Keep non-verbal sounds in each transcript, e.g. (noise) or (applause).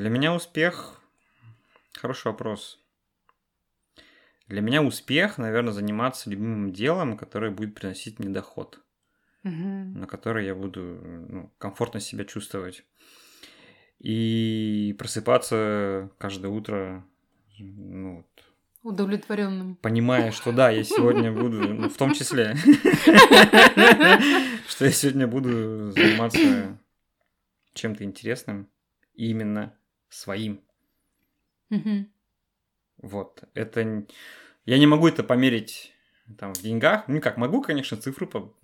Для меня успех... Хороший вопрос. Для меня успех, наверное, заниматься любимым делом, которое будет приносить мне доход, Угу. на который я буду ну, комфортно себя чувствовать. И просыпаться каждое утро, ну, вот, Удовлетворенным. понимая, что да, я сегодня буду, ну, в том числе, что я сегодня буду заниматься чем-то интересным, и именно своим. Мгм. Вот, это... Я не могу это померить там в деньгах. Ну, как могу, конечно, цифры по-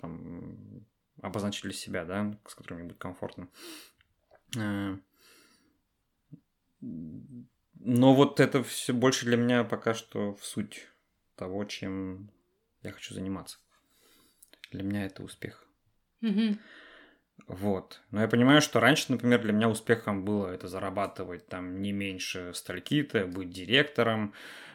там, обозначить для себя, да, с которыми будет комфортно. Э, Но вот это все больше для меня пока что в суть того, чем я хочу заниматься. Для меня это успех. Мгм. Вот. Но я понимаю, что раньше, например, для меня успехом было это зарабатывать там не меньше стальки-то, быть директором,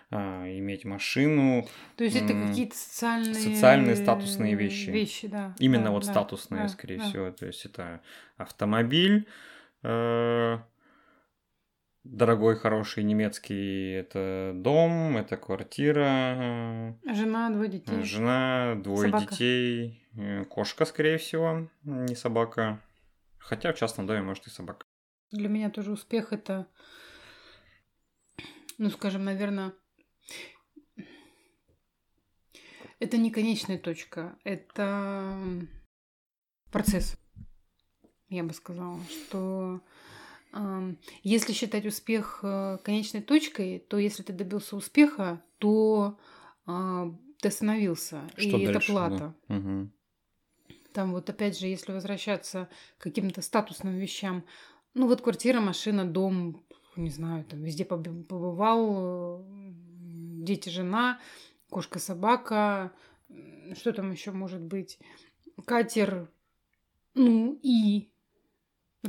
а, иметь машину. То есть это какие-то социальные... социальные, статусные вещи. Вещи, да. Именно да, вот да, статусные, да, скорее да. всего. То есть это автомобиль, э, дорогой, хороший немецкий, это дом, это квартира, Жена, двое детей. жена, двое Собака. детей, э, кошка, скорее всего, не собака. Хотя в частном доме может и собака. Для меня тоже успех это, ну, скажем, наверное, это не конечная точка, это процесс. Я бы сказала, что если считать успех э, конечной точкой, то если ты добился успеха, то а, ты остановился, Что и это дальше, да. плата. Мгм. Там вот опять же, если возвращаться к каким-то статусным вещам, ну вот квартира, машина, дом, не знаю, там везде побы- побывал, дети, жена, кошка, собака, что там еще может быть, катер, ну и,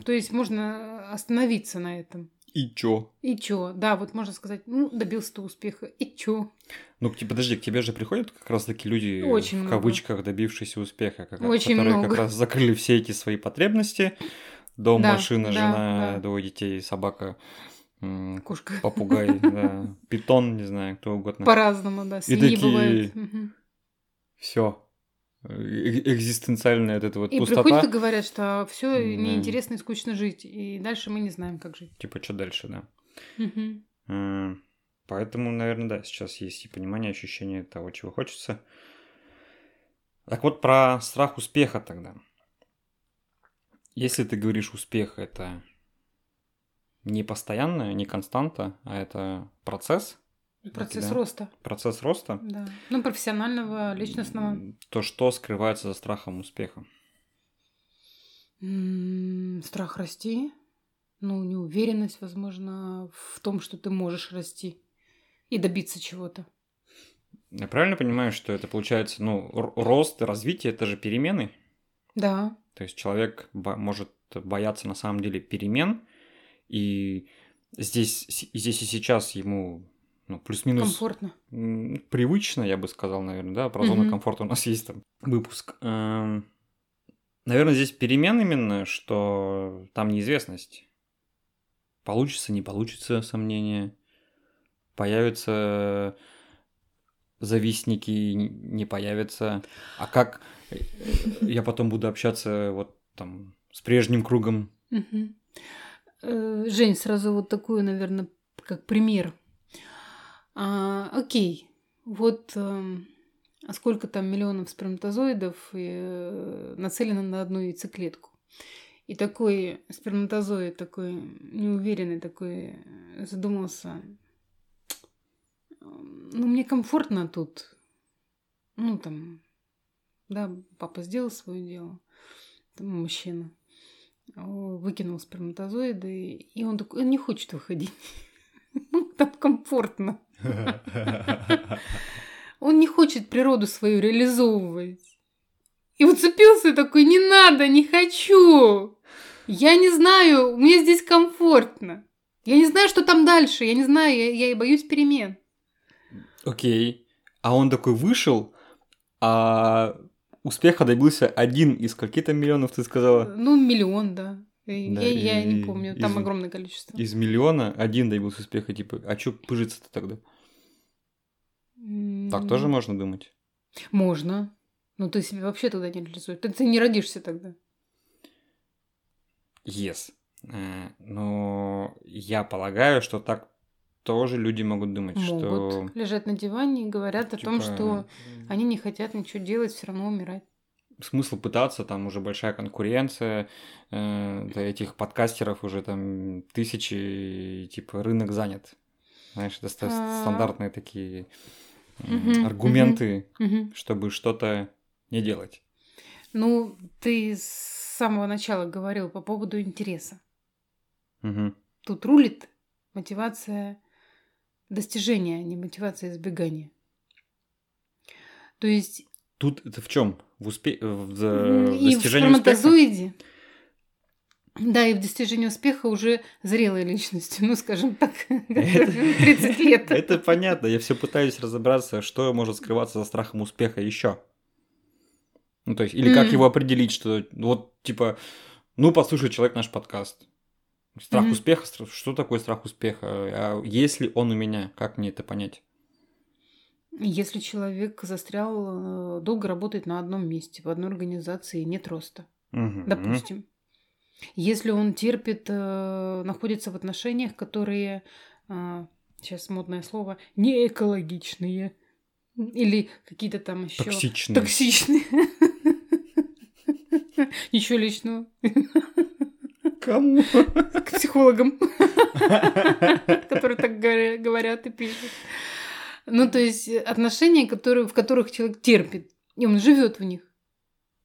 то есть можно остановиться на этом. И чё? И чё? Да, вот можно сказать, ну, добился ты успеха, и чё? Ну, подожди, к тебе же приходят как раз таки люди, Очень в много. кавычках, добившиеся успеха, как, Очень которые много. как раз закрыли все эти свои потребности. Дом, Да, машина, да, жена, да. двое детей, собака, Кошка. попугай, (laughs) да, питон, не знаю, кто угодно. По-разному, да, свиньи такие- бывают. Все. Экзистенциальная вот эта вот И пустота. приходят и говорят, что все Да. неинтересно и скучно жить. И дальше мы не знаем, как жить. Типа, что дальше, да. Э, Поэтому, наверное, да, сейчас есть и понимание, ощущение того, чего хочется. Так вот, про страх успеха тогда. Если ты говоришь успех, это не постоянное, не константа, а это процесс, Процесс да. роста, процесс роста, да. Ну, профессионального, личностного. то что скрывается за страхом успеха? М, Страх расти. Ну, неуверенность, возможно, в том, что ты можешь расти и добиться чего-то. Я правильно понимаю, что это получается, ну, рост, развитие, это же перемены? Да, То есть человек бо- может бояться на самом деле перемен, и здесь, здесь и сейчас ему ну, плюс-минус комфортно. привычно, я бы сказал, наверное, да, про зону комфорта у нас (laughs) есть там выпуск. Эм, Наверное, здесь перемен именно, что там неизвестность. Получится, не получится, сомнения. Появятся завистники, не появятся. А как э, я потом буду общаться вот там с прежним кругом? Э, Жень, сразу вот такую, наверное, как пример. А, окей, вот эм, а сколько там миллионов сперматозоидов э, нацелено на одну яйцеклетку. И такой сперматозоид, такой неуверенный, такой э, задумался. Ну, мне комфортно тут. Ну, там, да, папа сделал свое дело. Там мужчина о, выкинул сперматозоиды, и он такой, он не хочет выходить. (laughs) Ну, Там комфортно. (laughs) Он не хочет природу свою реализовывать. И уцепился такой, не надо, не хочу. Я не знаю, мне здесь комфортно. Я не знаю, что там дальше, я не знаю, я, я и боюсь перемен. Окей. А он такой вышел, а успеха добился один из каких-то миллионов, ты сказала? Ну, миллион, да. И Да, я, я не и помню, там из- огромное количество. Из миллиона один добился успеха, типа, а чё пыжиться-то тогда? Так М, тоже можно думать? Можно. Но ты себя вообще тогда не реализуешь. Ты, ты не родишься тогда. Yes. Э, Но я полагаю, что так тоже люди могут думать, Могут что... лежать на диване и говорят о том, типа, что они не хотят ничего делать, все равно умирать. Смысл пытаться, там уже большая конкуренция, э, для этих подкастеров уже там тысячи, и, типа рынок занят. Знаешь, это ста- стандартные такие Мгм, аргументы, чтобы что-то не делать. Ну, ты с самого начала говорил по поводу интереса. Тут рулит мотивация достижения, а не мотивация избегания. То есть Тут это в чем? В, успе... в за- и в достижении успеха? сперматозоиде, да, и в достижении успеха уже зрелой личности, ну, скажем так, (laughs) Это- 30 лет. (laughs) Это понятно. Я все пытаюсь разобраться, что может скрываться за страхом успеха еще. Ну, то есть, или как его определить, что вот, типа, ну, послушай человек наш подкаст. Страх успеха, что такое страх успеха? А есть ли он у меня? Как мне это понять? Если человек застрял, э, долго работает на одном месте, в одной организации, нет роста, Мгм. допустим. Если он терпит, э, находится в отношениях, которые, сейчас модное слово, не экологичные, или какие-то там еще Токсичный. токсичные. Ничего личного. Кому? К психологам, которые так говоря- говорят и пишут. Ну, то есть э, отношения, которые, в которых человек терпит, и он живет в них.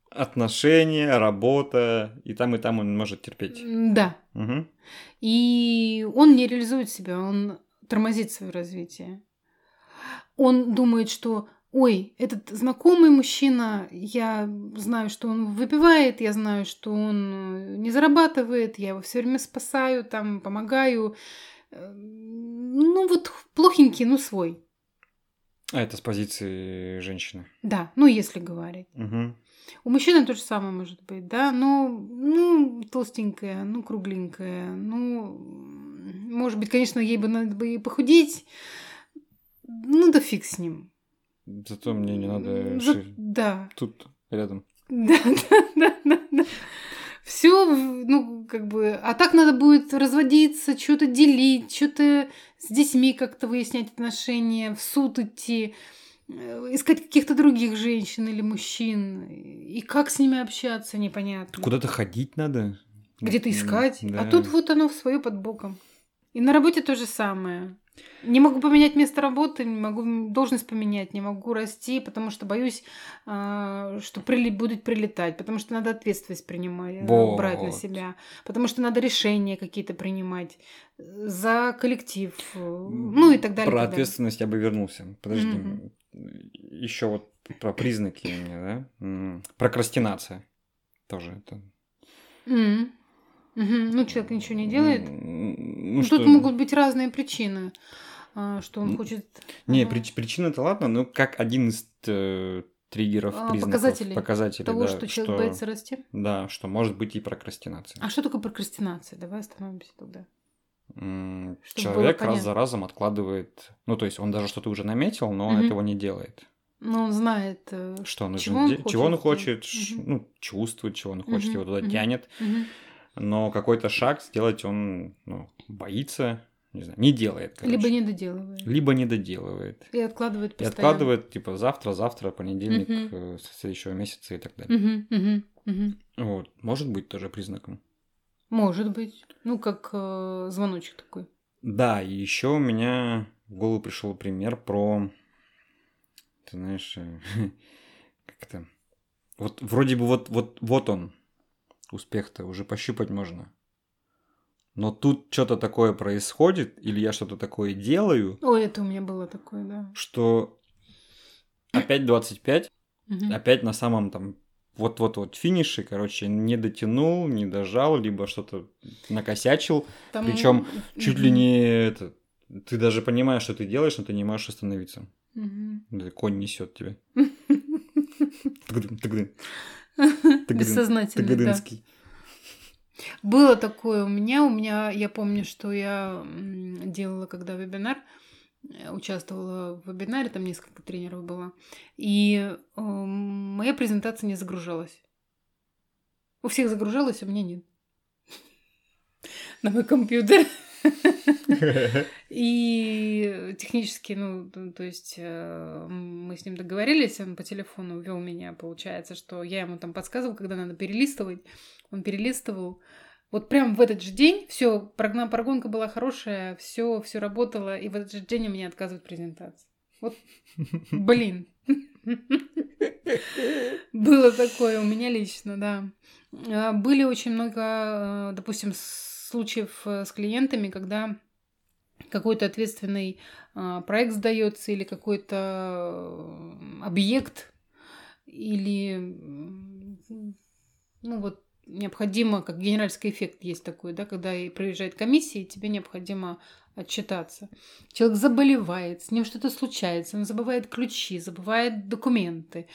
Отношения, работа, и там, и там он может терпеть. Да. Мгм. И он не реализует себя, он тормозит свое развитие. Он думает, что ой, этот знакомый мужчина, я знаю, что он выпивает, я знаю, что он э, не зарабатывает, я его все время спасаю, там, помогаю. Э, Ну, вот плохенький, ну, свой. А это с позиции женщины. Да, ну, если говорить. Мгм. У мужчины то же самое может быть, да, но, ну, толстенькая, ну, кругленькая, ну, может быть, конечно, ей бы надо бы и похудеть, ну, да фиг с ним. Зато мне не надо За- ши- Да, тут рядом. да, (laughs) да, да, да, да. Все, ну, как бы, а так надо будет разводиться, что-то делить, что-то с детьми как-то выяснять отношения, в суд идти, э, искать каких-то других женщин или мужчин. И как с ними общаться, непонятно. Куда-то ходить надо. Где-то искать. да. А тут вот оно свое под боком. И на работе то же самое. Не могу поменять место работы, не могу должность поменять, не могу расти, потому что боюсь, а, что прили- будет прилетать, потому что надо ответственность принимать, э, брать на Вот. себя, потому что надо решения какие-то принимать э, за коллектив, э, ну и так далее. Про так далее. ответственность я бы вернулся. Подожди. Мгм. Еще вот про признаки у меня, да? Прокрастинация. Тоже это. Мгм. Мгм. Ну, человек ничего не делает. Ну, Ну, что... Тут могут быть разные причины, а, что он хочет... Не, ага, прич- причина-то ладно, но как один из э, триггеров, А, признаков, показателей показателей, того, да, что человек боится расти. Да, что может быть и прокрастинация. А что такое прокрастинация? Давай остановимся тогда. М, Человек раз за разом откладывает, ну, то есть он даже что-то уже наметил, но он Мгм. этого не делает. Но он знает... э, Что нужно Чего он де- чего он хочет хочет, Мгм. ну, чувствует, чего он хочет, Мгм, его туда мгм. тянет, мгм. Но какой-то шаг сделать он ну, боится, не знаю, не делает. короче. Либо не доделывает. Либо не доделывает. И откладывает И постоянно. откладывает, типа, завтра, завтра, понедельник, с следующего месяца и так далее. Мгм, мгм, мгм. Вот. Может быть тоже признаком. Может быть. Ну, как э, звоночек такой. Да, и еще у меня в голову пришел пример про, ты знаешь, э, (laughs) как это, вот вроде бы вот, вот, вот он, успех-то, уже пощупать можно. Но тут что-то такое происходит, или я что-то такое делаю, Ой, это у меня было такое, да. что опять 25, Мгм. опять на самом там вот-вот-вот финише, короче, не дотянул, не дожал, либо что-то накосячил, Там- причем чуть ли не это. Ты даже понимаешь, что ты делаешь, но ты не можешь остановиться. Да, Конь несет тебя. (laughs) (laughs) Бессознательно, да. Было такое у меня. У меня, я помню, что я делала, когда вебинар, э, участвовала в вебинаре, там несколько тренеров было, и э, моя презентация не загружалась. У всех загружалась, а у меня нет. (laughs) На мой компьютер. (laughs) И технически, ну, то есть э, мы с ним договорились, он по телефону вел меня, получается, что я ему там подсказывала, когда надо перелистывать. Он перелистывал. Вот прям в этот же день все, прогонка была хорошая, все, все работало, и в этот же день у меня отказывают презентация. Вот, блин. (laughs) Было такое у меня лично, да. А, были очень много, э, допустим, случаев э, с клиентами, когда какой-то ответственный а, проект сдается или какой-то э, объект или ну вот необходимо, как генеральский эффект есть такой, да, когда и проезжает комиссия, и тебе необходимо отчитаться. Человек заболевает, с ним что-то случается, он забывает ключи, забывает документы.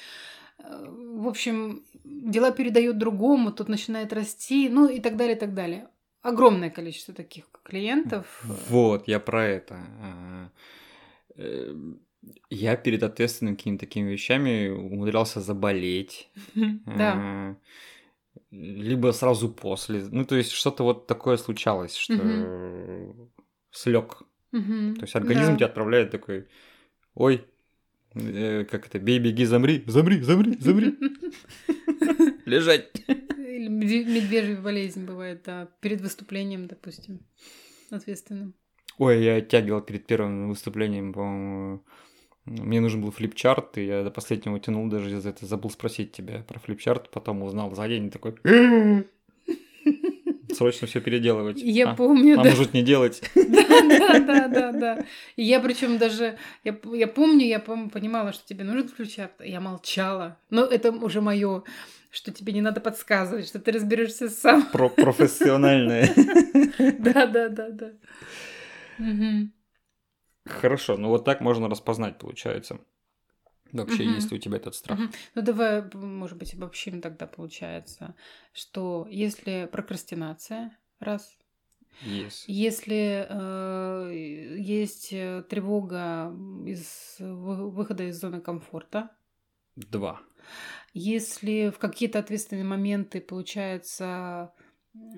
В общем, дела передает другому, тот начинает расти, ну и так далее, и так далее огромное количество таких клиентов. Вот, я про это. А, э, я перед ответственными какими-то такими вещами умудрялся заболеть. (laughs) Да. А, либо сразу после. Ну, то есть что-то вот такое случалось, что слег. То есть организм тебя отправляет такой, ой, как это, бей, беги, замри, замри, замри, замри. (laughs) Лежать. Или медвежья болезнь бывает, да, перед выступлением, допустим, ответственным. Ой, я оттягивал перед первым выступлением, по-моему, мне нужен был флипчарт, и я до последнего тянул даже из этого. Забыл спросить тебя про флипчарт, потом узнал за день такой... Срочно все переделывать. Я а, помню, а да. может не делать. (laughs) Да, да, да, да. И я причем даже, я, я помню, я понимала, что тебе нужен флипчарт, я молчала. Но это уже мое что тебе не надо подсказывать, что ты разберешься сам. Про профессиональное. (laughs) Да, да, да, да. (laughs) Хорошо, ну вот так можно распознать, получается. Вообще, угу. если у тебя этот страх. Угу. Ну давай, может быть, обобщим тогда получается, что если прокрастинация, раз. Yes. Если э, есть э, тревога из выхода из зоны комфорта. Два. Если в какие-то ответственные моменты, получается,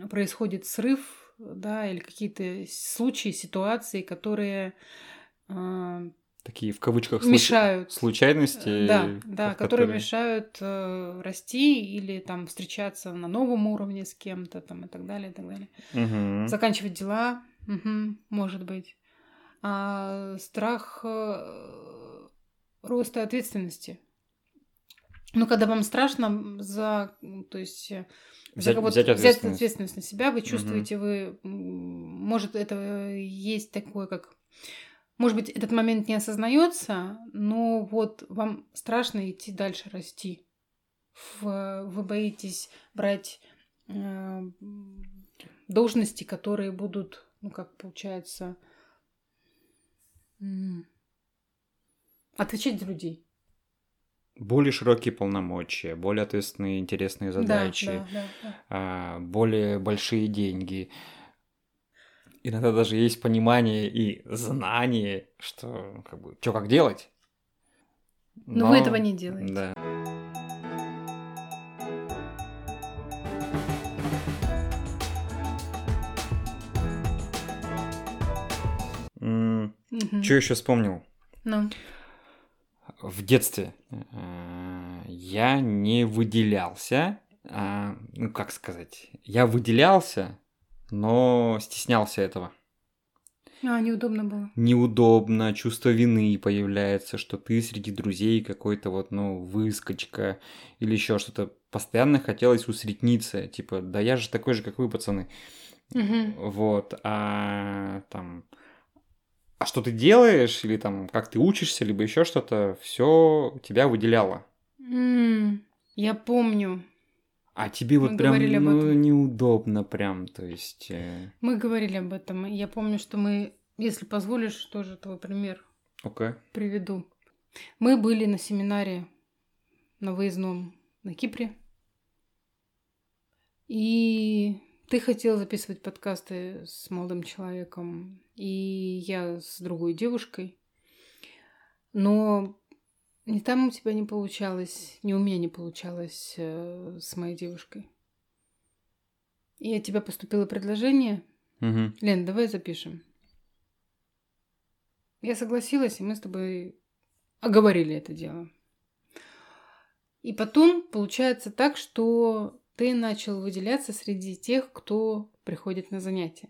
происходит срыв, да, или какие-то случаи, ситуации, которые э, такие в кавычках мешают случайности, да, да, которые, которые мешают э, расти или там встречаться на новом уровне с кем-то там и так далее, и так далее. Угу. Заканчивать дела, угу, может быть. А страх э, роста ответственности ну, когда вам страшно за, то есть, э, взять, за взять, ответственность. взять ответственность на себя, вы чувствуете, угу. вы, может, это есть такое, как, может быть, этот момент не осознается, но вот вам страшно идти дальше расти. Вы боитесь брать э, должности, которые будут, ну, как получается, отвечать за людей более широкие полномочия, более ответственные, интересные задачи, да, да, да, да. более большие деньги. Иногда даже есть понимание и знание, что как бы что как делать. Но, Но вы этого не делаете. Да. Угу. Что еще вспомнил? Ну в детстве э, я не выделялся, а, ну как сказать, я выделялся, но стеснялся этого. А, неудобно было. Неудобно, чувство вины появляется, что ты среди друзей какой-то вот, ну, выскочка или еще что-то. Постоянно хотелось усредниться, типа, да я же такой же, как вы, пацаны. Угу. Вот, а там а что ты делаешь, или там как ты учишься, либо еще что-то, все тебя выделяло. Mm, я помню. А тебе Мы вот прям ну, неудобно прям, то есть... Э... Мы говорили об этом. Я помню, что мы, если позволишь, тоже твой пример okay. приведу. Мы были на семинаре на выездном на Кипре. И ты хотел записывать подкасты с молодым человеком, и я с другой девушкой. Но ни там у тебя не получалось, ни у меня не получалось э, с моей девушкой. И от тебя поступило предложение. Угу. Лен, давай запишем. Я согласилась, и мы с тобой оговорили это дело. И потом получается так, что ты начал выделяться среди тех, кто приходит на занятия.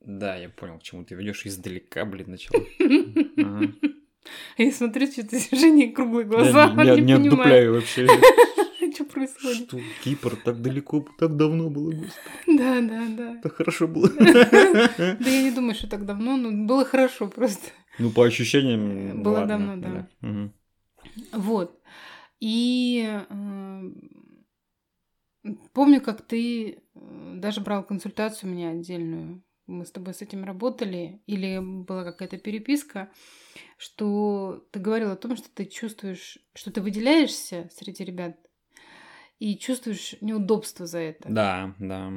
Да, я понял, к чему ты ведешь издалека, блин, начал. (laughs) Я смотрю, что ты Жене круглые глаза. Я не, не, не отдупляю вообще. (laughs) Что происходит? Что? Кипр так далеко, так давно было, господи. Да, да, да. Так хорошо было. (laughs) Да я не думаю, что так давно, но было хорошо просто. Ну, по ощущениям, Было давно, да. Вот. И э, помню, как ты э, даже брал консультацию у меня отдельную. Мы с тобой с этим работали, или была какая-то переписка, что ты говорил о том, что ты чувствуешь, что ты выделяешься среди ребят и чувствуешь неудобство за это. Да, да.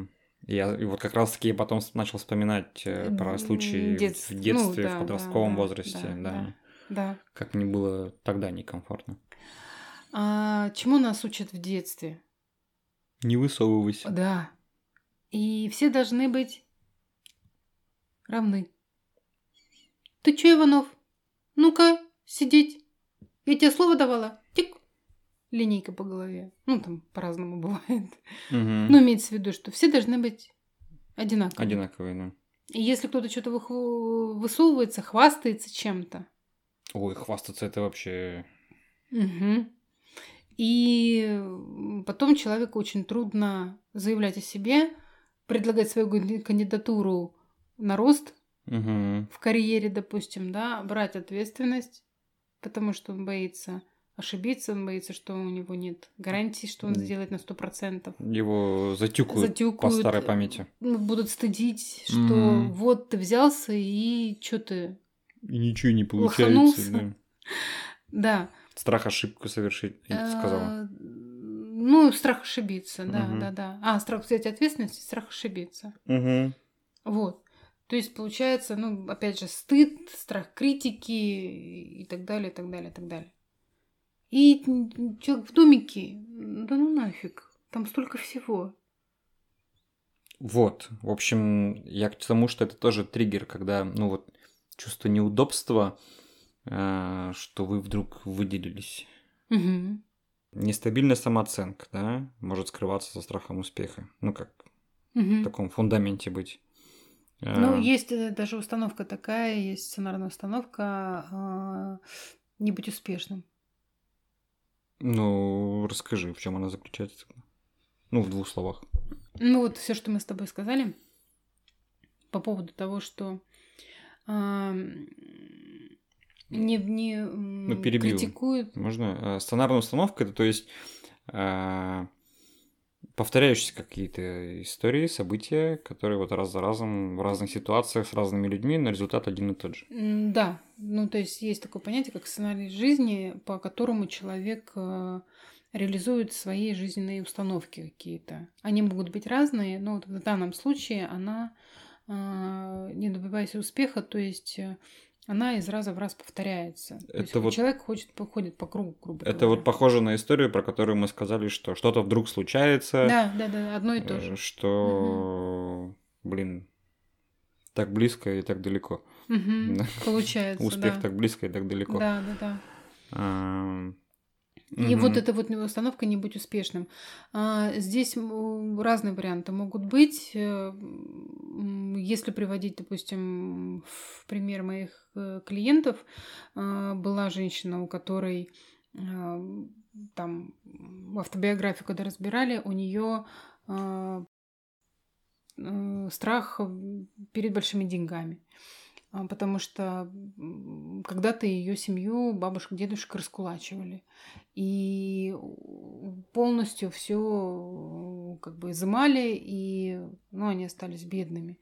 Я и вот как раз-таки потом начал вспоминать э, про случаи в- детств- в ну детстве, да, в подростковом да, возрасте, да, да. да. Да. Как мне было тогда некомфортно. А чему нас учат в детстве? Не высовывайся. Да. И все должны быть равны. Ты чё, Иванов? Ну-ка, сидеть. Я тебе слово давала? Тик. Линейка по голове. Ну, там по-разному (laughs) бывает. Мгм. Но имеется в виду, что все должны быть одинаковые. Одинаковые, да. И если кто-то что-то высовывается, хвастается чем-то, Ой, хвастаться это вообще... Мгм. И потом человеку очень трудно заявлять о себе, предлагать свою кандидатуру на рост Мгм. в карьере, допустим, да, брать ответственность, потому что он боится ошибиться, он боится, что у него нет гарантии, что он сделает на сто процентов. Его затюкают, по Затюкают, старой памяти. ну, будут стыдить, что Мгм. вот ты взялся и что ты, И ничего не получается. Да. (laughs) да. Страх ошибку совершить, я сказала. Э, Ну, страх ошибиться, да, Мгм. да, да. А, страх взять ответственность, страх ошибиться. Мгм. Вот. То есть получается, ну, опять же, стыд, страх критики и так далее, и так далее, и так далее. И человек в домике, да ну нафиг, там столько всего. Вот, в общем, я к тому, что это тоже триггер, когда, ну вот, чувство неудобства, э, что вы вдруг выделились. Мгм. Нестабильная самооценка, да, может скрываться за страхом успеха. Ну, как Мгм. в таком фундаменте быть. Э, Ну, есть э, даже установка такая, есть сценарная установка а, не быть успешным. Ну, расскажи, в чем она заключается. Ну, в двух словах. Ну вот все, что мы с тобой сказали по поводу того, что ам, не, не Ну, перебью. критикуют. Можно? Э, Сценарная установка это, то есть, э, повторяющиеся какие-то истории, события, которые вот раз за разом в разных ситуациях с разными людьми, но результат один и тот же. Да, ну то есть есть такое понятие, как сценарий жизни, по которому человек э, реализует свои жизненные установки какие-то. Они могут быть разные, но вот в данном случае она, э, не добиваясь успеха, то есть э, она из раза в раз повторяется. То есть Это вот- человек хочет, ходит по кругу, грубо Это говоря. вот похоже на историю, про которую мы сказали, что что-то вдруг случается, Да, да, да, одно и то э, же. что, блин, так близко и так далеко. Да. (laughs) Получается, Успех да. так близко и так далеко. Да, да, да. А, И мгм. вот эта вот установка не быть успешным. А, Здесь разные варианты могут быть. Э, Если приводить, допустим, в пример моих э, клиентов, а, была женщина, у которой а, там автобиографию, когда разбирали, у нее страх перед большими деньгами. А, Потому что когда-то ее семью бабушка, дедушка раскулачивали. И полностью все как бы изымали, и ну, они остались бедными.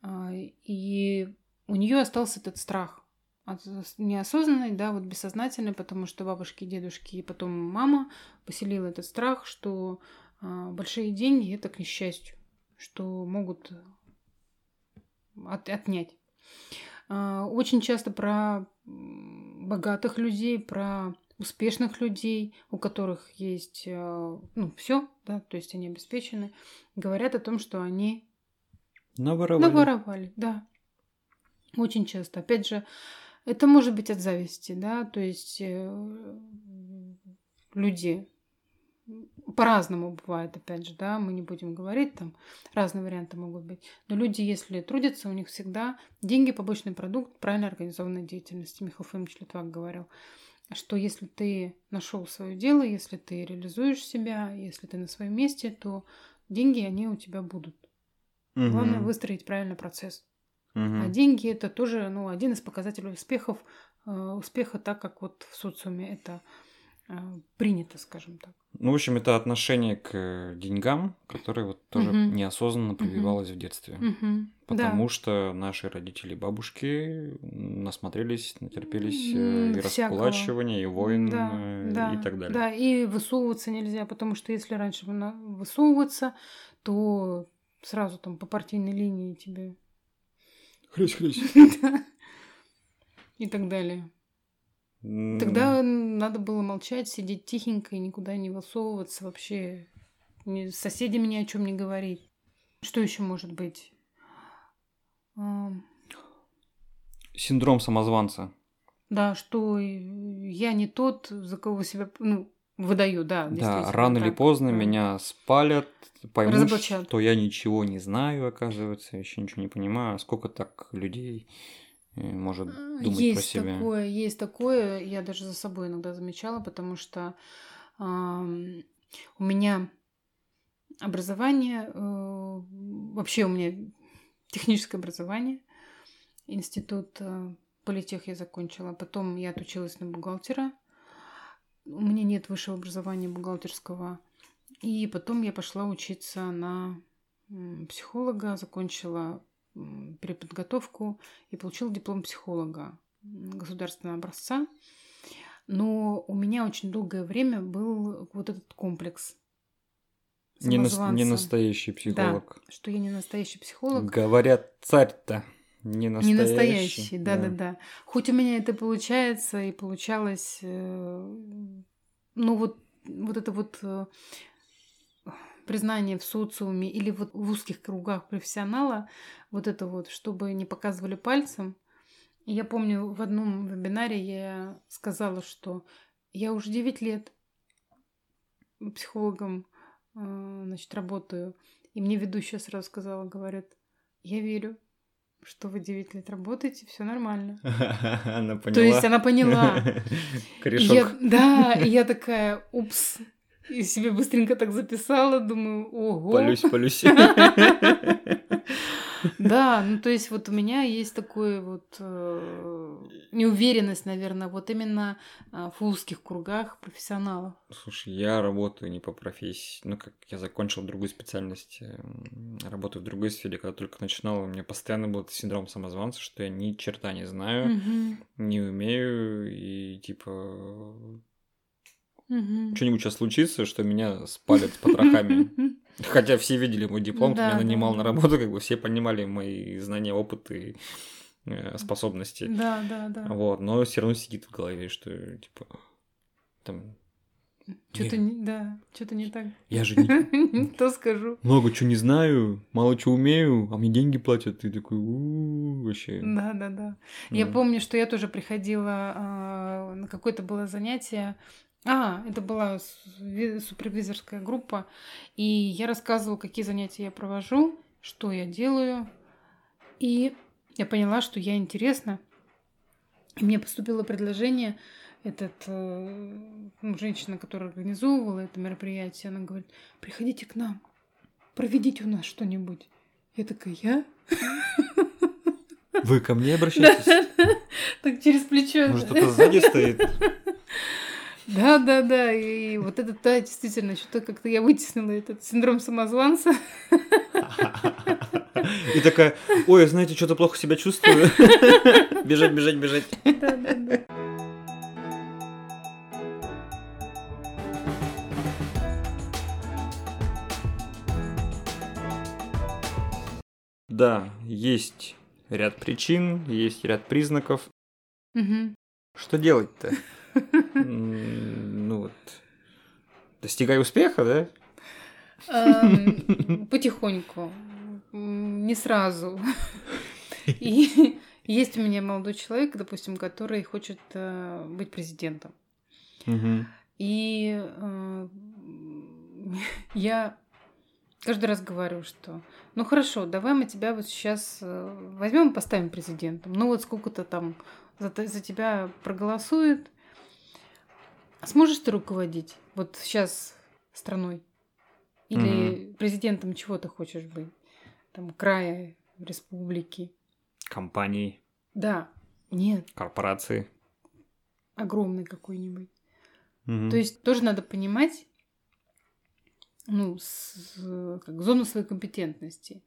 А, И у нее остался этот страх неосознанный, да, вот бессознательный, потому что бабушки, дедушки и потом мама поселила этот страх, что а, большие деньги это к несчастью что могут от, отнять. А, очень часто про богатых людей, про успешных людей, у которых есть э, ну, все, да, то есть они обеспечены, говорят о том, что они наворовали. Наворовали, да. Очень часто. Опять же, это может быть от зависти, да, то есть э, люди по-разному бывает, опять же, да, мы не будем говорить, там разные варианты могут быть. Но люди, если трудятся, у них всегда деньги, побочный продукт правильно организованной деятельности. Михаил Фомич Литвак говорил, что если ты нашел свое дело, если ты реализуешь себя, если ты на своем месте, то деньги, они у тебя будут. Угу. Главное выстроить правильный процесс. Угу. А деньги это тоже ну, один из показателей успехов, э, успеха, так как вот в социуме это принято, скажем так. Ну, в общем, это отношение к деньгам, которое вот тоже угу. неосознанно прививалось угу. в детстве. Угу. Потому да. что наши родители и бабушки насмотрелись, натерпелись э, и раскулачивания, и войн, да, э, да, и так далее. Да, и высовываться нельзя, потому что если раньше высовываться, то сразу там по партийной линии тебе... Хрясь-хрясь. (laughs) И так далее. Тогда надо было молчать, сидеть тихенько и никуда не высовываться, вообще с соседями ни о чем не говорить. Что еще может быть? Синдром самозванца. Да, что я не тот, за кого себя ну, выдаю, да. Да, рано так. или поздно меня спалят, поймут, Разоблачат. что я ничего не знаю, оказывается, еще ничего не понимаю. А сколько так людей может а, думать есть про себя. Такое, есть такое, я даже за собой иногда замечала, потому что э, у меня образование, э, вообще у меня техническое образование, институт э, политех я закончила, потом я отучилась на бухгалтера, у меня нет высшего образования бухгалтерского, и потом я пошла учиться на психолога, закончила переподготовку и получила диплом психолога государственного образца. Но у меня очень долгое время был вот этот комплекс. Не, на, не настоящий психолог. Да, что я не настоящий психолог. Говорят, царь-то не настоящий. Не настоящий, да-да-да. Хоть у меня это получается и получалось, э, ну вот, вот это вот э, признание в социуме или вот в узких кругах профессионала, вот это вот, чтобы не показывали пальцем. И я помню, в одном вебинаре я сказала, что я уже 9 лет психологом э, значит, работаю. И мне ведущая сразу сказала, говорит, я верю, что вы 9 лет работаете, все нормально. (laughs) Она поняла. То есть она поняла. Корешок. Я, да, и я такая, упс, и себе быстренько так записала, думаю, ого. Полюсь, полюсь. (laughs) Да, ну то есть вот у меня есть такой вот э, неуверенность, наверное, вот именно э, в узких кругах профессионалов. Слушай, я работаю не по профессии, ну как я закончил другую специальность, э, работаю в другой сфере, когда только начинал, у меня постоянно был синдром самозванца, что я ни черта не знаю, не умею и типа Угу. Что-нибудь сейчас случится, что меня спалят с потрохами. (laughs) Хотя все видели мой диплом, да, меня нанимал да. на работу, как бы все понимали мои знания, опыт и э, способности. Да, да, да. Вот, но все равно сидит в голове, что типа там что-то не, да, что-то не так. Я же не... (laughs) То скажу. Много чего не знаю, мало чего умею, а мне деньги платят. Ты такой, вообще. Да, да, да. Я помню, что я тоже приходила, а, на какое-то было занятие, а, это была супервизорская группа, и я рассказывала, какие занятия я провожу, что я делаю, и я поняла, что я интересна. И мне поступило предложение, этот, э, ну, женщина, которая организовывала это мероприятие, она говорит, приходите к нам, проведите у нас что-нибудь. Я такая, я? Вы ко мне обращаетесь? Так через плечо. Может, кто-то сзади стоит? (laughs) Да, да, да. И вот это, да, действительно, что-то как-то я вытеснила этот синдром самозванца. И такая, ой, знаете, что-то плохо себя чувствую. (laughs) Бежать, бежать, бежать. Да, да, да. да, есть ряд причин, есть ряд признаков. Мгм. Что делать-то? Ну вот, достигай успеха, да? Эм, Потихоньку. Не сразу. И есть у меня молодой человек, допустим, который хочет э, быть президентом. И э, я каждый раз говорю, что ну хорошо, давай мы тебя вот сейчас возьмем и поставим президентом. Ну вот сколько-то там за, за тебя проголосует. А сможешь ты руководить вот сейчас страной? Или президентом чего ты хочешь быть? Там края, республики. Компании, Да, нет, корпорации. огромный какой-нибудь. Мгм. То есть тоже надо понимать, ну, с- как зону своей компетентности.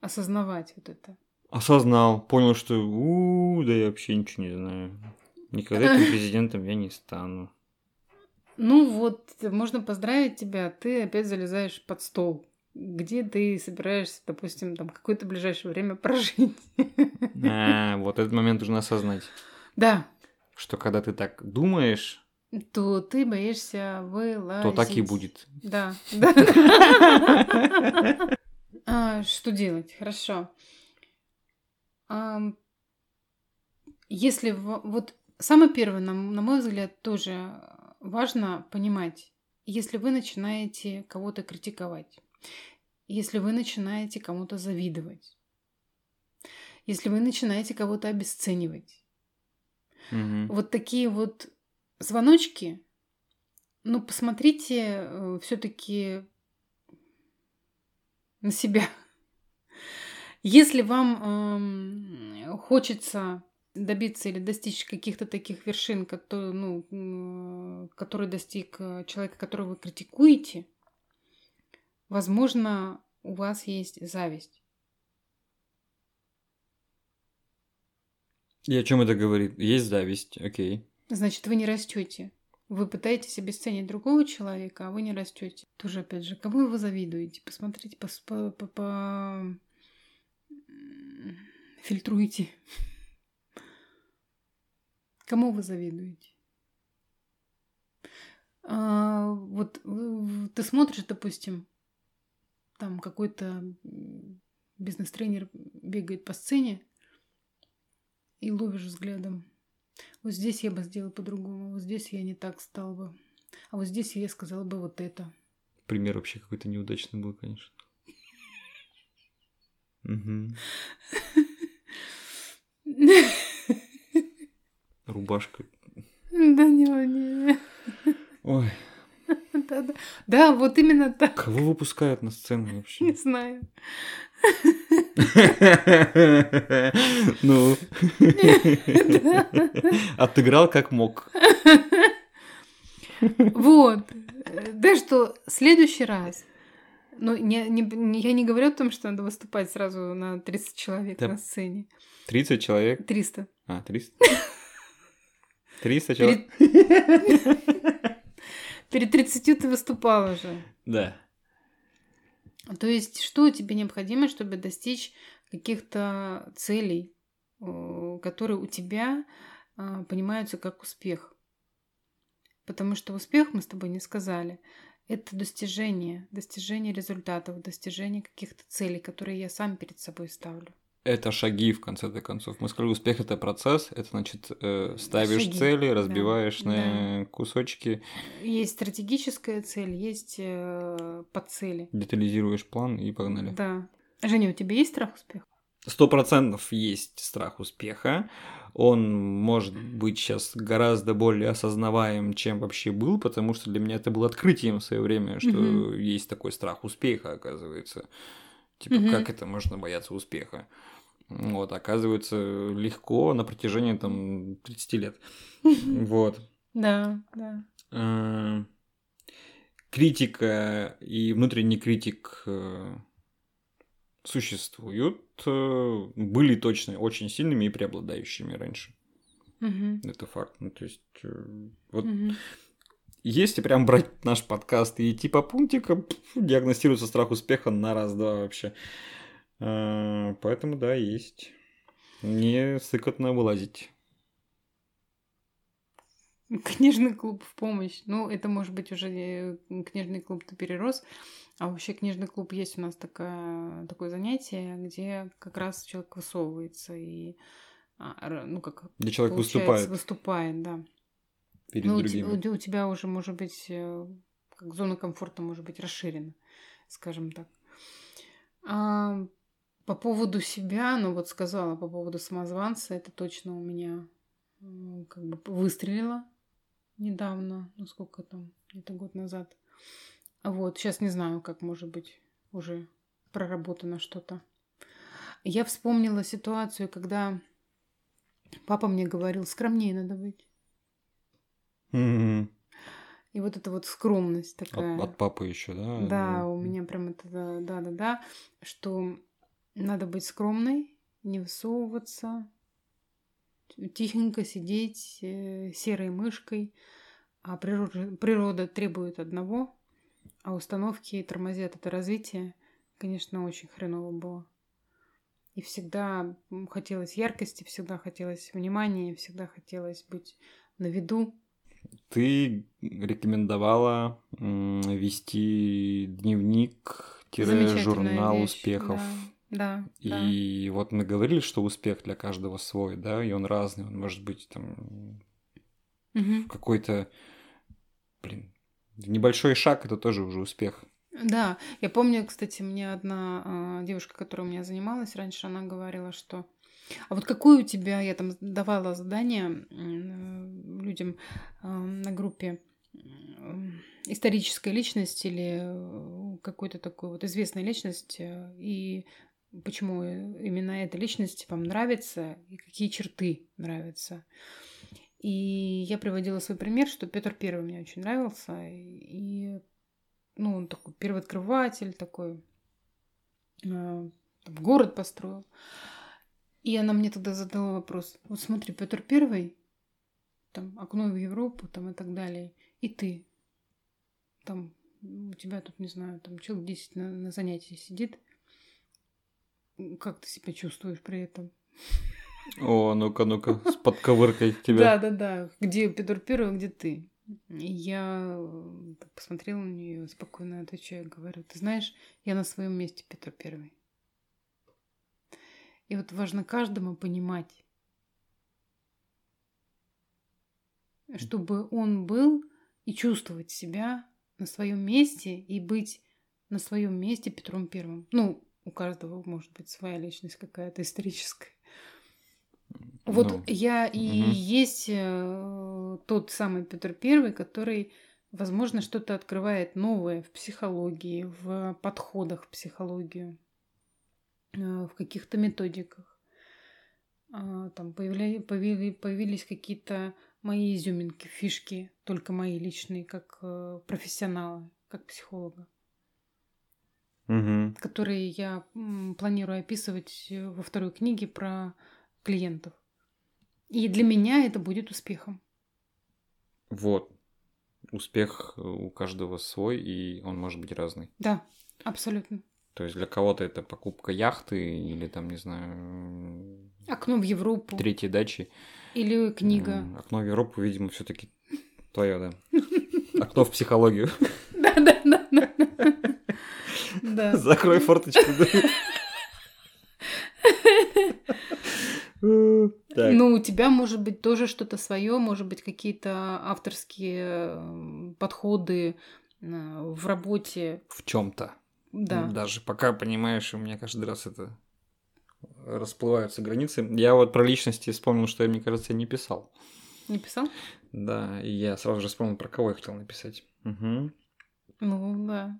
Осознавать вот это. Осознал, понял, что у да я вообще ничего не знаю. Никогда этим президентом я не стану. Ну вот, можно поздравить тебя, ты опять залезаешь под стол, где ты собираешься, допустим, там какое-то ближайшее время прожить. А, вот этот момент нужно осознать. Да, Что когда ты так думаешь, то ты боишься вылазить. то так и будет. Да. (laughs) А, Что делать? Хорошо. Если вот самое первое, на, на мой взгляд, тоже важно понимать, если вы начинаете кого-то критиковать, если вы начинаете кому-то завидовать, если вы начинаете кого-то обесценивать, Мгм. вот такие вот звоночки, ну, посмотрите все-таки на себя. (laughs) Если вам эм, хочется добиться или достичь каких-то таких вершин, которые, ну, которые достиг э, человек, которого вы критикуете, возможно, у вас есть зависть. И о чем это говорит? Есть зависть, окей. Значит, вы не растете. Вы пытаетесь обесценить другого человека, а вы не растете. Тоже, опять же, кому вы завидуете? Посмотрите, пос- по, по- по- фильтруйте. Кому вы завидуете? А, вот в- ты смотришь, допустим, там какой-то бизнес-тренер бегает по сцене и ловишь взглядом. Вот здесь я бы сделала по-другому, вот здесь я не так стал бы. А вот здесь я сказала бы вот это. Пример вообще какой-то неудачный был, конечно. (laughs) Мгм. (laughs) Рубашка. Да не, не. Ой, Да, да. Да, вот именно так. кого выпускают на сцену Не вообще? знаю. (laughs) Ну, отыграл как мог. Вот. Да что, следующий раз. Ну, не, не- не- я не говорю о том, что надо выступать сразу на 30 человек Да. на сцене. 30 человек. 300. А, 300? 300 человек? Перед... (laughs) Перед 30 ты выступал уже. Да. То есть, что тебе необходимо, чтобы достичь каких-то целей, э, которые у тебя а, понимаются как успех? Потому что успех, мы с тобой не сказали, это достижение, достижение результатов, достижение каких-то целей, которые я сам перед собой ставлю. Это шаги, в конце концов. Мы сказали, успех это процесс, это значит, э, ставишь Шаги, цели, да, разбиваешь на кусочки, Есть стратегическая цель, есть э, подцели. детализируешь план и погнали. Да. Женя, у тебя есть страх успеха? Сто процентов есть страх успеха. Он может быть сейчас гораздо более осознаваем, чем вообще был, потому что для меня это было открытием в свое время, что Мгм. есть такой страх успеха, оказывается. Типа, Мгм. как это можно бояться успеха? Вот, оказывается, легко на протяжении там 30 лет. (laughs) Вот. Да, да. Э, Критика и внутренний критик э, существуют, э, были точно очень сильными и преобладающими раньше. Мгм. Это факт. Ну, то есть, вот Мгм. если прям брать наш подкаст и идти по пунктикам, диагностируется страх успеха на раз-два вообще. А, поэтому, да, есть. Не сыкотно вылазить. Книжный клуб в помощь. Ну, это может быть уже э, книжный клуб-то перерос. А вообще книжный клуб есть у нас такое, такое занятие, где как раз человек высовывается и а, ну как где человек выступает. Выступает, да. Перед ну, другими. У, у тебя уже может быть э, как зона комфорта может быть расширена, скажем так. А, по поводу себя, ну вот сказала по поводу самозванца, это точно у меня как бы выстрелило недавно, ну сколько там, где-то год назад. Вот, сейчас не знаю, как может быть уже проработано что-то. Я вспомнила ситуацию, когда папа мне говорил, скромнее надо быть. Mm-hmm. И вот эта вот скромность такая. От, от папы еще, да? Да, у меня прям это, да, да, да, да, что надо быть скромной, не высовываться, тихонько сидеть э, серой мышкой, а природа, природа требует одного, а установки тормозят это развитие, конечно, очень хреново было. И всегда хотелось яркости, всегда хотелось внимания, всегда хотелось быть на виду. Ты рекомендовала вести дневник-журнал успехов. Да да. И да. вот мы говорили, что успех для каждого свой, да, и он разный, он может быть там угу. какой-то, блин, небольшой шаг это тоже уже успех. Да, я помню, кстати, мне одна э, девушка, которая у меня занималась раньше, она говорила, что а вот какое у тебя, я там давала задание э, людям э, на группе э, историческая личность или какой-то такой вот известная личность, и почему именно эта личность вам нравится и какие черты нравятся. И я приводила свой пример, что Петр Первый мне очень нравился. И, ну, он такой первооткрыватель, такой э, город построил. И она мне тогда задала вопрос. Вот смотри, Петр Первый, там, окно в Европу, там, и так далее. И ты, там, у тебя тут, не знаю, там человек 10 на, на занятии сидит – как ты себя чувствуешь при этом? О, ну-ка, ну-ка, с подковыркой Да, тебя. да, да. Где Петр Первый, где ты? Я э, посмотрела на нее, спокойно отвечаю, говорю, ты знаешь, я на своем месте Петр Первый. И вот важно каждому понимать, чтобы он был и чувствовать себя на своем месте и быть на своем месте Петром Первым. Ну, у каждого может быть своя личность какая-то историческая. Вот ну, я и угу. есть э, тот самый Петр Первый, который, возможно, что-то открывает новое в психологии, в подходах в психологию, э, в каких-то методиках. Э, там появля... появили... появились какие-то мои изюминки, фишки, только мои личные, как э, профессионала, как психолога угу. которые я планирую описывать э, во второй книге про клиентов. И для меня это будет успехом. Вот. Успех э, у каждого свой, и он может быть разный. Да, абсолютно. То есть для кого-то это покупка яхты или там, не знаю... Окно в Европу. Третьей дачи. Или книга. Окно в Европу, видимо, все таки твое, да. Окно в психологию. (laughs) Да, да. Закрой форточку. Ну, у тебя может быть тоже что-то свое, может быть, какие-то авторские подходы э, в работе. В чем-то. Да. Даже пока, понимаешь, у меня каждый раз это расплываются границы. Я вот про личности вспомнил, что я, мне кажется, не писал. Не писал? Да, и я сразу же вспомнил, про кого я хотел написать. Угу. Ну, да.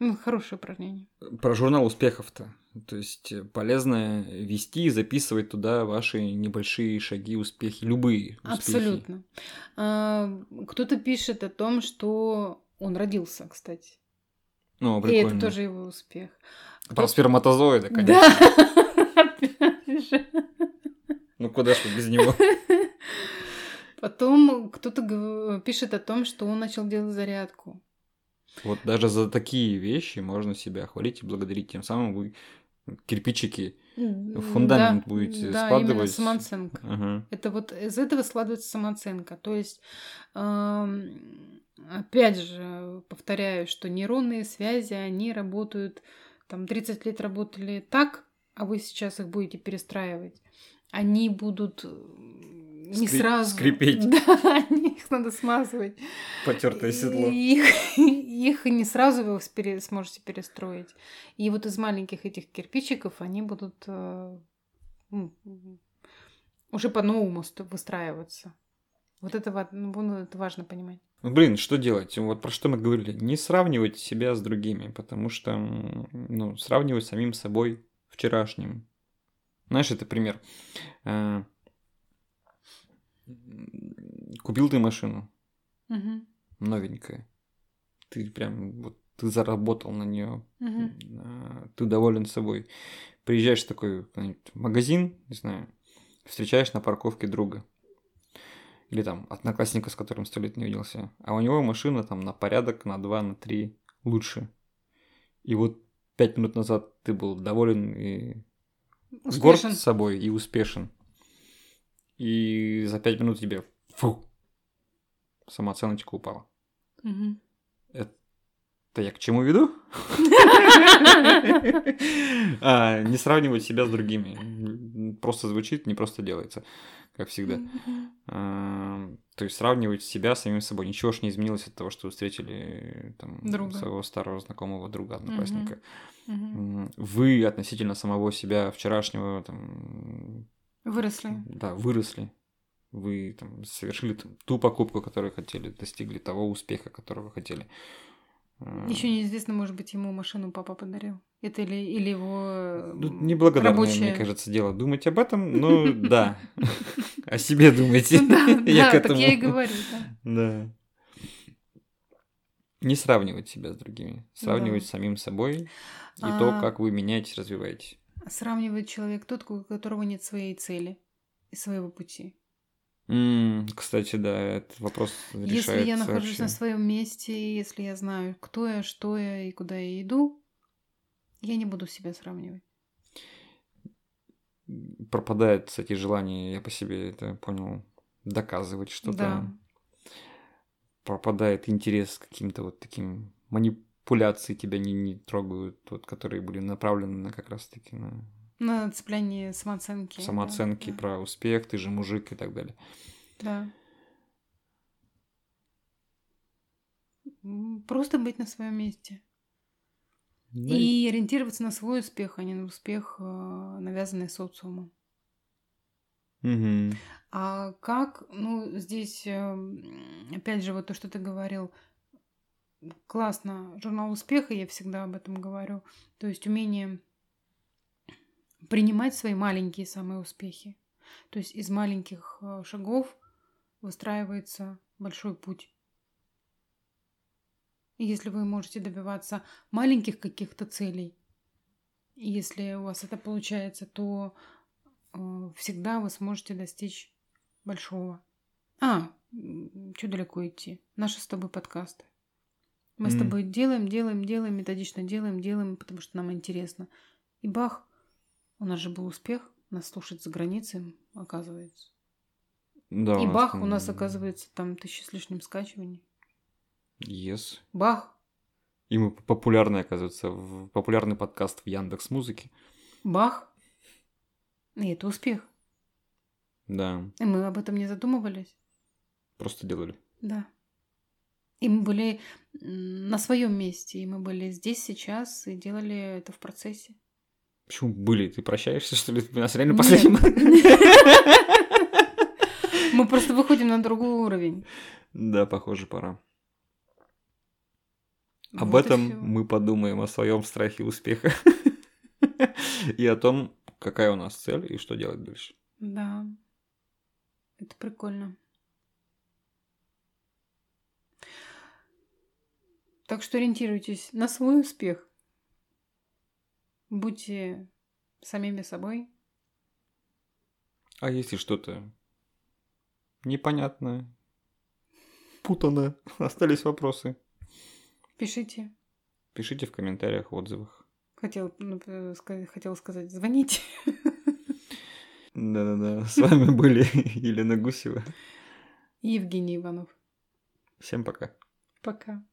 Ну, хорошее упражнение. Про журнал успехов-то. То есть э, полезно вести и записывать туда ваши небольшие шаги, успехи, любые успехи. Абсолютно. А, кто-то пишет о том, что он родился, кстати. Ну, прикольно. И это тоже его успех. Про сперматозоиды, конечно. Да. (laughs) Ну куда ж без него? Потом кто-то пишет о том, что он начал делать зарядку. Вот даже за такие вещи можно себя хвалить и благодарить. Тем самым вы кирпичики, фундамент да, будете да, складывать. именно самооценка. Ага. Это вот из этого складывается самооценка. То есть, эм, опять же, повторяю, что нейронные связи, они работают, там 30 лет работали так, а вы сейчас их будете перестраивать. Они будут не Скри- сразу. скрипеть. (laughs) Да, (laughs) их надо смазывать. Потертое седло. Их, (laughs) их не сразу вы пере- сможете перестроить. И вот из маленьких этих кирпичиков они будут э, м, уже по-новому ст- выстраиваться. Вот это, ну, ну, это важно понимать. Ну, блин, что делать? Вот про что мы говорили. Не сравнивать себя с другими, потому что, ну, сравнивать самим собой вчерашним. Знаешь, это пример. Купил ты машину, Мгм. новенькая. Ты прям, вот, ты заработал на нее, Мгм. ты доволен собой. Приезжаешь в такой магазин, не знаю, встречаешь на парковке друга. Или там одноклассника, с которым сто лет не виделся. А у него машина там на порядок, на два, на три лучше. И вот пять минут назад ты был доволен и горд Успешен. собой и успешен. И за пять минут тебе фу, самооценочка упала. Это я к чему веду? А, Не сравнивать себя с другими. Просто звучит, не просто делается, как всегда. А, То есть сравнивать себя с самим собой. Ничего ж не изменилось от того, что вы встретили своего старого знакомого друга, одноклассника. Вы относительно самого себя вчерашнего там, Выросли. да, выросли. Вы там, совершили там, ту покупку, которую хотели, достигли того успеха, которого хотели. А, Еще неизвестно, может быть, ему машину папа подарил. Это или, или его Тут м, неблагодарное, рабочая... мне кажется, дело думать об этом, но да, (laughs) о себе думайте. Да, (laughs) так я и говорю, да. Не сравнивать себя с другими. Сравнивать с самим собой и то, А- как вы меняетесь, развиваетесь. Сравнивает человек тот, у которого нет своей цели и своего пути. М, Кстати, да, этот вопрос решается Если я нахожусь вообще. на своем месте, если я знаю, кто я, что я и куда я иду, я не буду себя сравнивать. Пропадает, кстати, желание, я по себе это понял, доказывать что-то. Да. Пропадает интерес к каким-то вот таким манипуляции тебя не, не трогают, вот, которые были направлены на как раз-таки на На цепляние самооценки. да, самооценки, да, про успех, ты же мужик и так далее. Да. Просто быть на своем месте. Да И ориентироваться на свой успех, а не на успех, э, навязанный социумом. Мгм. А как, ну, здесь, эм, опять же, вот то, что ты говорил, классно, журнал успеха, я всегда об этом говорю. То есть умение принимать свои маленькие самые успехи. То есть из маленьких э, шагов выстраивается большой путь. И если вы можете добиваться маленьких каких-то целей, если у вас это получается, то э, всегда вы сможете достичь большого. А, что далеко идти? Наши с тобой подкасты. Мы с М. тобой делаем, делаем, делаем, методично делаем, делаем, потому что нам интересно. И бах, у нас же был успех, нас слушать за границей, оказывается. Да, И нас бах, там у нас оказывается там тысяча с лишним скачиваний. Yes. Бах, И мы популярны, оказывается, в популярный подкаст в Яндекс Музыке. бах. И это успех. Да, И мы об этом не задумывались. просто делали. Да. И мы были на своем месте, и мы были здесь сейчас и делали это в процессе. Почему были? Ты прощаешься, что ли? У нас реально Нет. последний... (laughs) Мы просто выходим на другой уровень. Да, похоже, пора. Об Вот этом мы подумаем, о своем страхе успеха. (laughs) И о том, какая у нас цель и что делать дальше. Да. Это прикольно. Так что ориентируйтесь на свой успех. Будьте самими собой. А если что-то непонятное, путанное, (laughs) остались вопросы, Пишите. Пишите в комментариях, в отзывах. Хотел, ну, э, ска- хотела сказать, звоните. (laughs) Да-да-да. С вами были (laughs) Елена Гусева. И Евгений Иванов. Всем пока. Пока.